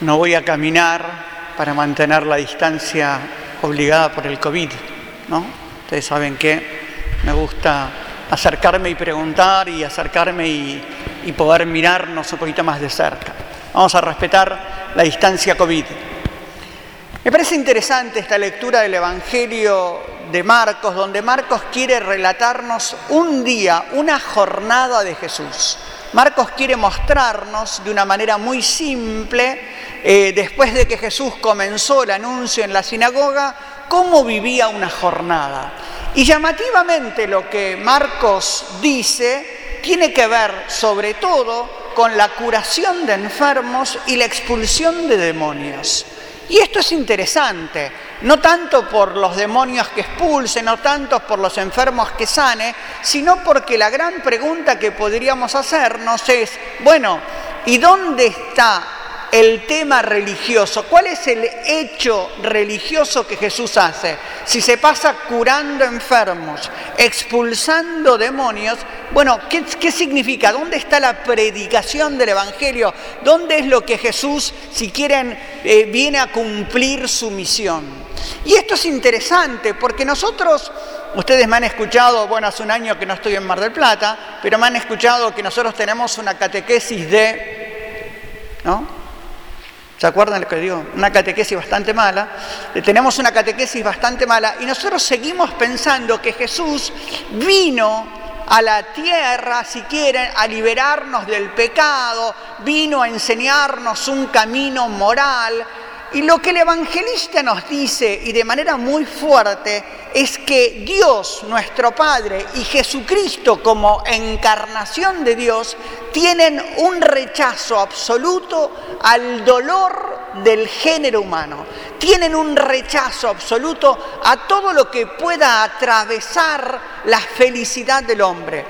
no voy a caminar para mantener la distancia obligada por el COVID, ¿no? Ustedes saben que me gusta acercarme y preguntar y acercarme y, y poder mirarnos un poquito más de cerca. Vamos a respetar la distancia COVID. Me parece interesante esta lectura del Evangelio de Marcos, donde Marcos quiere relatarnos un día, una jornada de Jesús. Marcos quiere mostrarnos de una manera muy simple, eh, después de que Jesús comenzó el anuncio en la sinagoga, cómo vivía una jornada. Y llamativamente lo que Marcos dice tiene que ver sobre todo con la curación de enfermos y la expulsión de demonios. Y esto es interesante, no tanto por los demonios que expulse, no tanto por los enfermos que sane, sino porque la gran pregunta que podríamos hacernos es, bueno, ¿y dónde está el tema religioso. ¿Cuál es el hecho religioso que Jesús hace? Si se pasa curando enfermos, expulsando demonios, bueno, ¿qué, significa? ¿Dónde está la predicación del Evangelio? ¿Dónde es lo que Jesús, si quieren, eh, viene a cumplir su misión? Y esto es interesante porque nosotros... Ustedes me han escuchado, bueno, hace un año que no estoy en Mar del Plata, pero me han escuchado que nosotros tenemos una catequesis de, ¿no? ¿Se acuerdan lo que digo? Una catequesis bastante mala. Tenemos una catequesis bastante mala y nosotros seguimos pensando que Jesús vino a la tierra, si quieren, a liberarnos del pecado, vino a enseñarnos un camino moral, y lo que el evangelista nos dice, y de manera muy fuerte, es que Dios, nuestro Padre, y Jesucristo como encarnación de Dios, tienen un rechazo absoluto al dolor del género humano. Tienen un rechazo absoluto a todo lo que pueda atravesar la felicidad del hombre.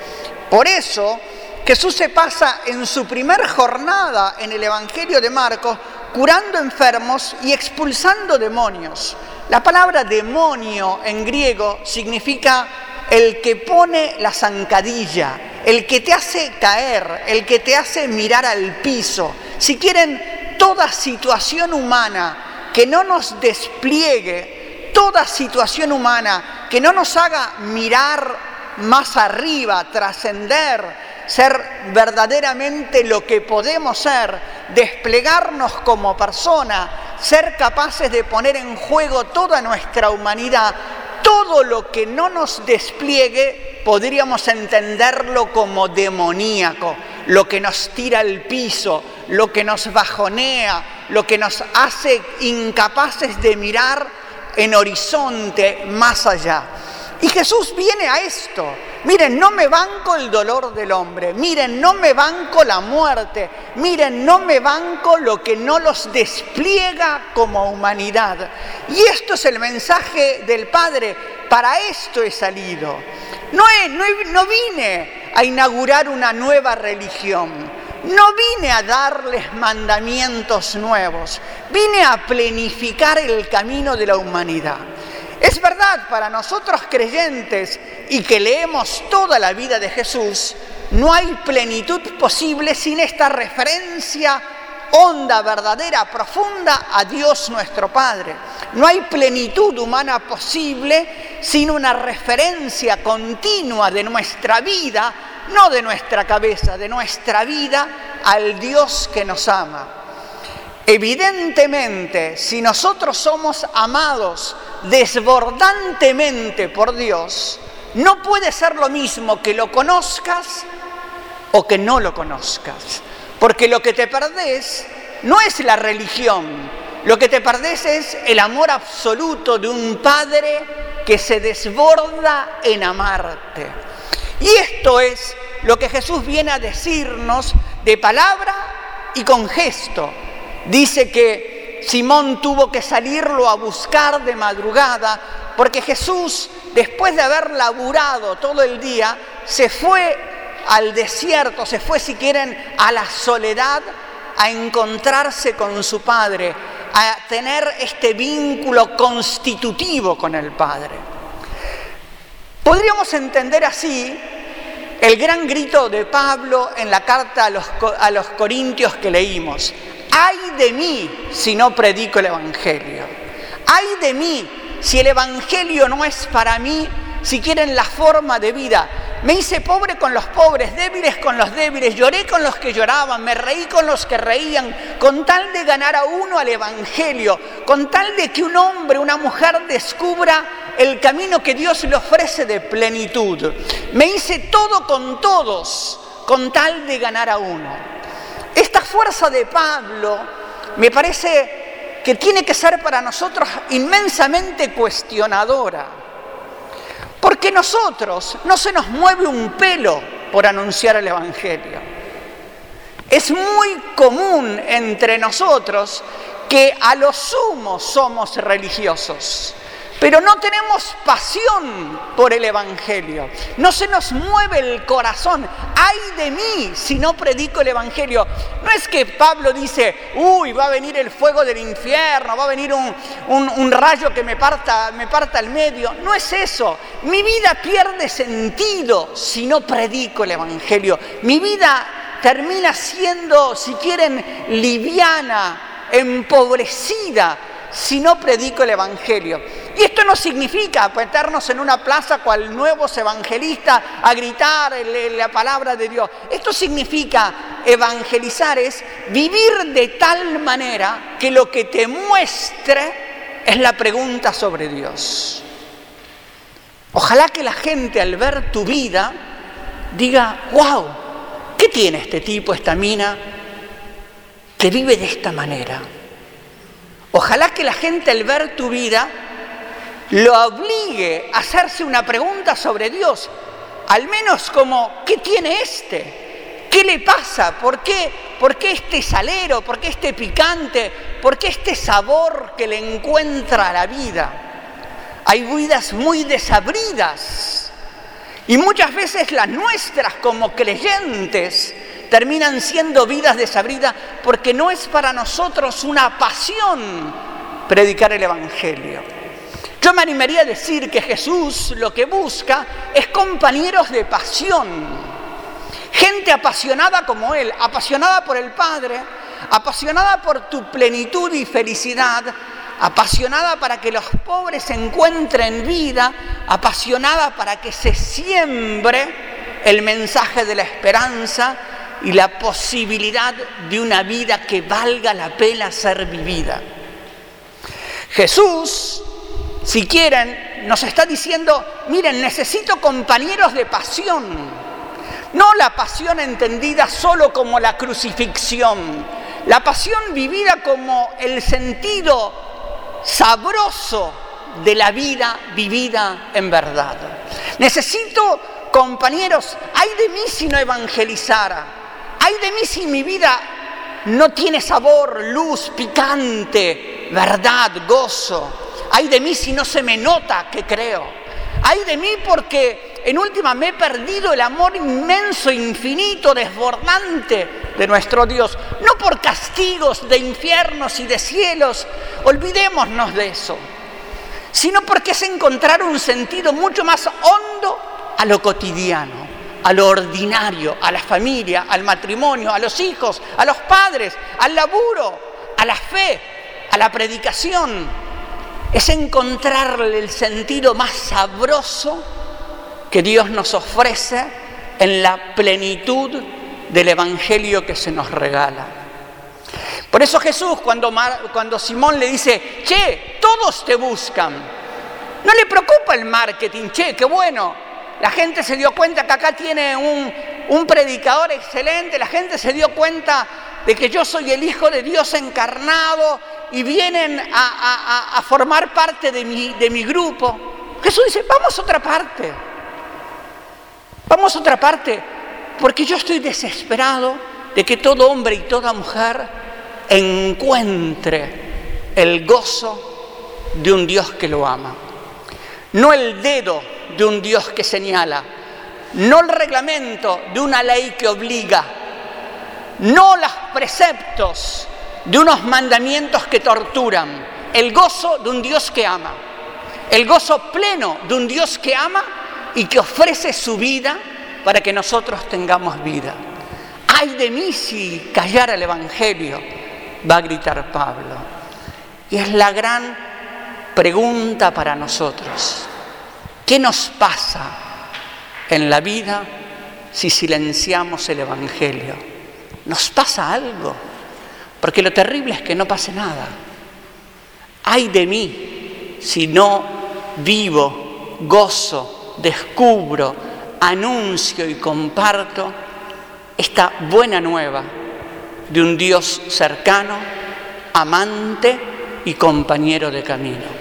Por eso, Jesús se pasa en su primer jornada en el Evangelio de Marcos curando enfermos y expulsando demonios. La palabra demonio en griego significa el que pone la zancadilla, el que te hace caer, el que te hace mirar al piso. Si quieren, toda situación humana que no nos despliegue, toda situación humana que no nos haga mirar más arriba, trascender, ser verdaderamente lo que podemos ser, desplegarnos como persona, ser capaces de poner en juego toda nuestra humanidad, todo lo que no nos despliegue podríamos entenderlo como demoníaco, lo que nos tira al piso, lo que nos bajonea, lo que nos hace incapaces de mirar en horizonte más allá. Y Jesús viene a esto. Miren, no me banco el dolor del hombre. Miren, no me banco la muerte. Miren, no me banco lo que no los despliega como humanidad. Y esto es el mensaje del Padre. Para esto he salido. No, no, no vine a inaugurar una nueva religión. No vine a darles mandamientos nuevos. Vine a plenificar el camino de la humanidad. Es verdad, para nosotros creyentes y que leemos toda la vida de Jesús, no hay plenitud posible sin esta referencia honda, verdadera, profunda a Dios nuestro Padre. No hay plenitud humana posible sin una referencia continua de nuestra vida, no de nuestra cabeza, de nuestra vida al Dios que nos ama. Evidentemente, si nosotros somos amados desbordantemente por Dios, no puede ser lo mismo que lo conozcas o que no lo conozcas. Porque lo que te perdés no es la religión, lo que te perdés es el amor absoluto de un Padre que se desborda en amarte. Y esto es lo que Jesús viene a decirnos de palabra y con gesto. Dice que Simón tuvo que salirlo a buscar de madrugada porque Jesús, después de haber laburado todo el día, se fue al desierto, se fue, si quieren, a la soledad a encontrarse con su Padre, a tener este vínculo constitutivo con el Padre. Podríamos entender así el gran grito de Pablo en la carta a los, a los Corintios que leímos. Ay de mí si no predico el Evangelio. Ay de mí si el Evangelio no es para mí, si quieren la forma de vida. Me hice pobre con los pobres, débiles con los débiles, lloré con los que lloraban, me reí con los que reían, con tal de ganar a uno al Evangelio, con tal de que un hombre, una mujer descubra el camino que Dios le ofrece de plenitud. Me hice todo con todos, con tal de ganar a uno. Fuerza de Pablo me parece que tiene que ser para nosotros inmensamente cuestionadora. Porque nosotros no se nos mueve un pelo por anunciar el Evangelio. Es muy común entre nosotros que a lo sumo somos religiosos pero no tenemos pasión por el Evangelio. No se nos mueve el corazón. Ay de mí si no predico el Evangelio. No es que Pablo dice, uy, va a venir el fuego del infierno, va a venir un, rayo que me parta, me parta al medio. No es eso. Mi vida pierde sentido si no predico el Evangelio. Mi vida termina siendo, si quieren, liviana, empobrecida si no predico el Evangelio. Y esto no significa meternos en una plaza cual nuevos evangelistas a gritar la palabra de Dios. Esto significa evangelizar es vivir de tal manera que lo que te muestre es la pregunta sobre Dios. Ojalá que la gente al ver tu vida diga, wow, ¿qué tiene este tipo, esta mina, que vive de esta manera? Ojalá que la gente al ver tu vida lo obligue a hacerse una pregunta sobre Dios, al menos como, ¿qué tiene este? ¿Qué le pasa? ¿Por qué, ¿Por qué este salero? ¿Por qué este picante? ¿Por qué este sabor que le encuentra a la vida? Hay vidas muy desabridas y muchas veces las nuestras como creyentes terminan siendo vidas desabridas porque no es para nosotros una pasión predicar el Evangelio. Yo me animaría a decir que Jesús lo que busca es compañeros de pasión, gente apasionada como Él, apasionada por el Padre, apasionada por tu plenitud y felicidad, apasionada para que los pobres encuentren vida, apasionada para que se siembre el mensaje de la esperanza y la posibilidad de una vida que valga la pena ser vivida. Jesús, si quieren, nos está diciendo, miren, necesito compañeros de pasión, no la pasión entendida solo como la crucifixión, la pasión vivida como el sentido sabroso de la vida vivida en verdad. Necesito compañeros, ay de mí si no evangelizara, Ay de mí si mi vida no tiene sabor, luz, picante, verdad, gozo. Ay de mí si no se me nota que creo. Ay de mí porque en última me he perdido el amor inmenso, infinito, desbordante de nuestro Dios. No por castigos de infiernos y de cielos, olvidémonos de eso, sino porque es encontrar un sentido mucho más hondo a lo cotidiano a lo ordinario, a la familia, al matrimonio, a los hijos, a los padres, al laburo, a la fe, a la predicación. Es encontrarle el sentido más sabroso que Dios nos ofrece en la plenitud del Evangelio que se nos regala. Por eso Jesús, cuando, Simón le dice, che, todos te buscan, no le preocupa el marketing, che, qué bueno, la gente se dio cuenta que acá tiene un, predicador excelente, la gente se dio cuenta de que yo soy el Hijo de Dios encarnado y vienen a, formar parte de mi, de mi grupo. Jesús dice, vamos a otra parte, vamos a otra parte, porque yo estoy desesperado de que todo hombre y toda mujer encuentre el gozo de un Dios que lo ama. No el dedo de un Dios que señala, no el reglamento de una ley que obliga, no los preceptos de unos mandamientos que torturan, el gozo de un Dios que ama, el gozo pleno de un Dios que ama y que ofrece su vida para que nosotros tengamos vida. Ay de mí si callara el Evangelio, va a gritar Pablo. Y es la gran pregunta para nosotros. ¿Qué nos pasa en la vida si silenciamos el Evangelio? ¿Nos pasa algo? Porque lo terrible es que no pase nada. Ay de mí si no vivo, gozo, descubro, anuncio y comparto esta buena nueva de un Dios cercano, amante y compañero de camino.